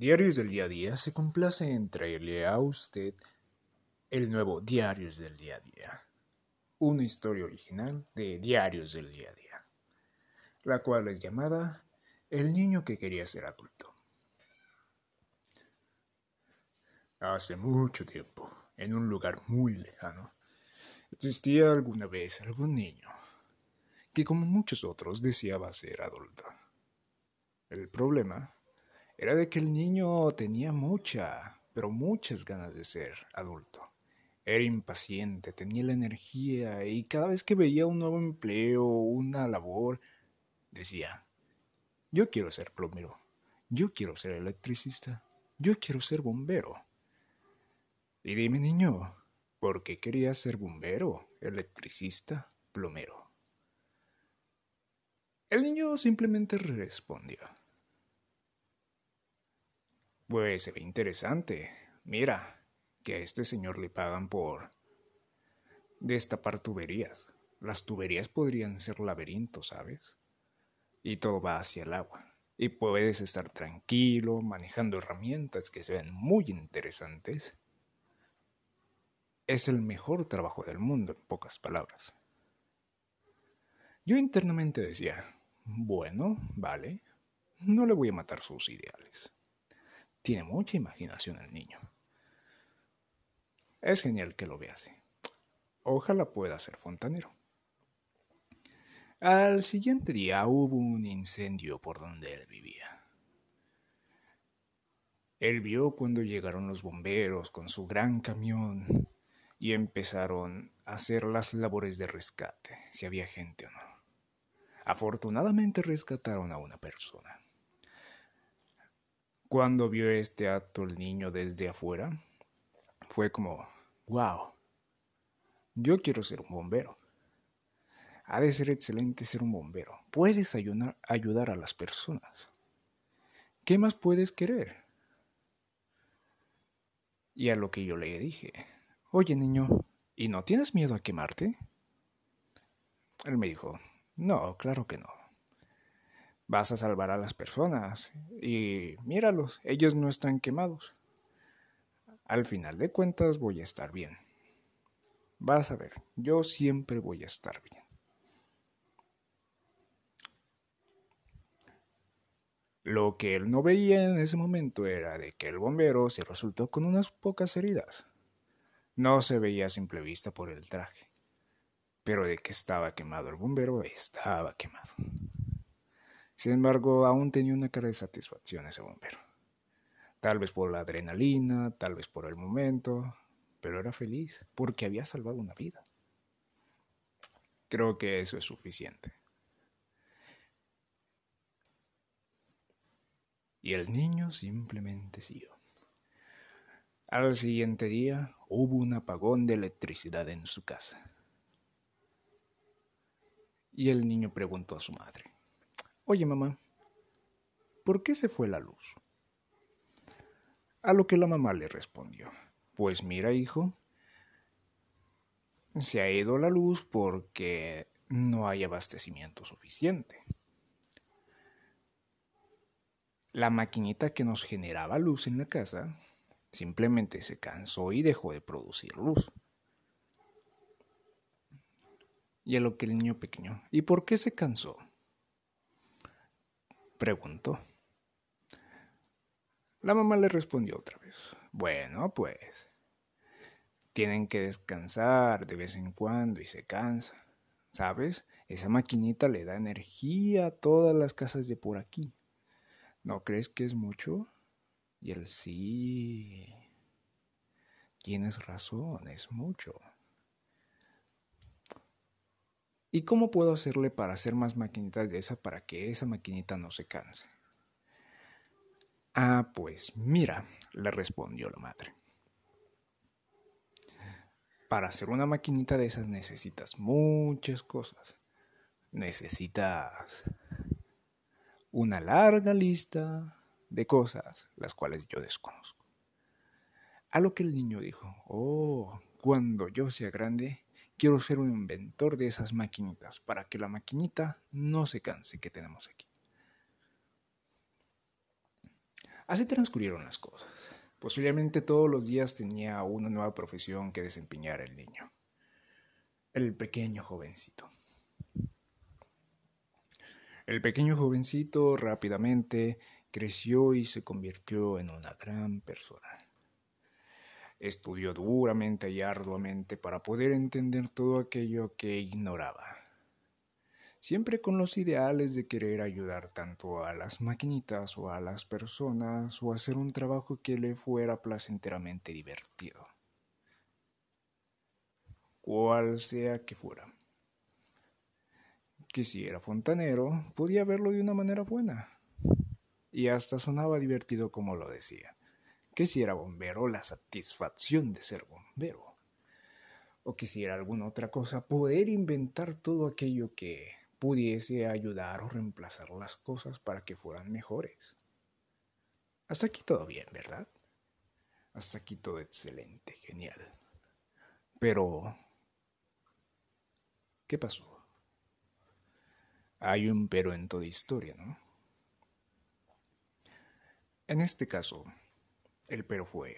Diarios del Día a Día se complace en traerle a usted el nuevo Diarios del Día a Día, una historia original de Diarios del Día a Día, la cual es llamada El niño que quería ser adulto. Hace mucho tiempo, en un lugar muy lejano, existía alguna vez algún niño que como muchos otros deseaba ser adulto. El problema era de que el niño tenía mucha, pero muchas ganas de ser adulto. Era impaciente, tenía la energía y cada vez que veía un nuevo empleo, una labor, decía, yo quiero ser plomero, yo quiero ser electricista, yo quiero ser bombero. Y dime niño, ¿por qué querías ser bombero, electricista, plomero? El niño simplemente respondió. Pues se ve interesante. Mira, que a este señor le pagan por destapar tuberías. Las tuberías podrían ser laberintos, ¿sabes? Y todo va hacia el agua. Y puedes estar tranquilo, manejando herramientas que se ven muy interesantes. Es el mejor trabajo del mundo, en pocas palabras. Yo internamente decía, bueno, vale, no le voy a matar sus ideales. Tiene mucha imaginación el niño. Es genial que lo vea así. Ojalá pueda ser fontanero. Al siguiente día hubo un incendio por donde él vivía. Él vio cuando llegaron los bomberos con su gran camión y empezaron a hacer las labores de rescate, si había gente o no. Afortunadamente rescataron a una persona. Cuando vio este acto el niño desde afuera, fue como, wow, yo quiero ser un bombero. Ha de ser excelente ser un bombero. Puedes ayudar, ayudar a las personas. ¿Qué más puedes querer? Y a lo que yo le dije, oye niño, ¿y no tienes miedo a quemarte? Él me dijo, no, claro que no vas a salvar a las personas. Y míralos, ellos no están quemados. Al final de cuentas voy a estar bien. Vas a ver, yo siempre voy a estar bien. Lo que él no veía en ese momento era de que el bombero se resultó con unas pocas heridas. No se veía a simple vista por el traje, pero de que estaba quemado el bombero, estaba quemado. Sin embargo, aún tenía una cara de satisfacción ese bombero. Tal vez por la adrenalina, tal vez por el momento, pero era feliz porque había salvado una vida. Creo que eso es suficiente. Y el niño simplemente siguió. Al siguiente día hubo un apagón de electricidad en su casa. Y el niño preguntó a su madre, Oye mamá, ¿por qué se fue la luz? A lo que la mamá le respondió, pues mira hijo, se ha ido la luz porque no hay abastecimiento suficiente. La maquinita que nos generaba luz en la casa simplemente se cansó y dejó de producir luz. Y a lo que el niño pequeño, ¿y por qué se cansó? Preguntó. La mamá le respondió otra vez. Bueno, pues tienen que descansar de vez en cuando y se cansa. ¿Sabes? Esa maquinita le da energía a todas las casas de por aquí. ¿No crees que es mucho? Y él sí. Tienes razón, es mucho. ¿Y cómo puedo hacerle para hacer más maquinitas de esa para que esa maquinita no se canse? Ah, pues mira, le respondió la madre. Para hacer una maquinita de esas necesitas muchas cosas. Necesitas una larga lista de cosas, las cuales yo desconozco. A lo que el niño dijo, oh, cuando yo sea grande, quiero ser un inventor de esas maquinitas para que la maquinita no se canse que tenemos aquí. Así transcurrieron las cosas. Posiblemente todos los días tenía una nueva profesión que desempeñar el niño. El pequeño jovencito. El pequeño jovencito rápidamente creció y se convirtió en una gran persona. Estudió duramente y arduamente para poder entender todo aquello que ignoraba siempre con los ideales de querer ayudar tanto a las maquinitas o a las personas o hacer un trabajo que le fuera placenteramente divertido. Cual sea que fuera. Que si era fontanero, podía verlo de una manera buena. Y hasta sonaba divertido como lo decía. Que si era bombero, la satisfacción de ser bombero. O que si era alguna otra cosa, poder inventar todo aquello que pudiese ayudar o reemplazar las cosas para que fueran mejores. Hasta aquí todo bien, ¿verdad? Hasta aquí todo excelente, genial. Pero, ¿qué pasó? Hay un pero en toda historia, ¿no? En este caso, el pero fue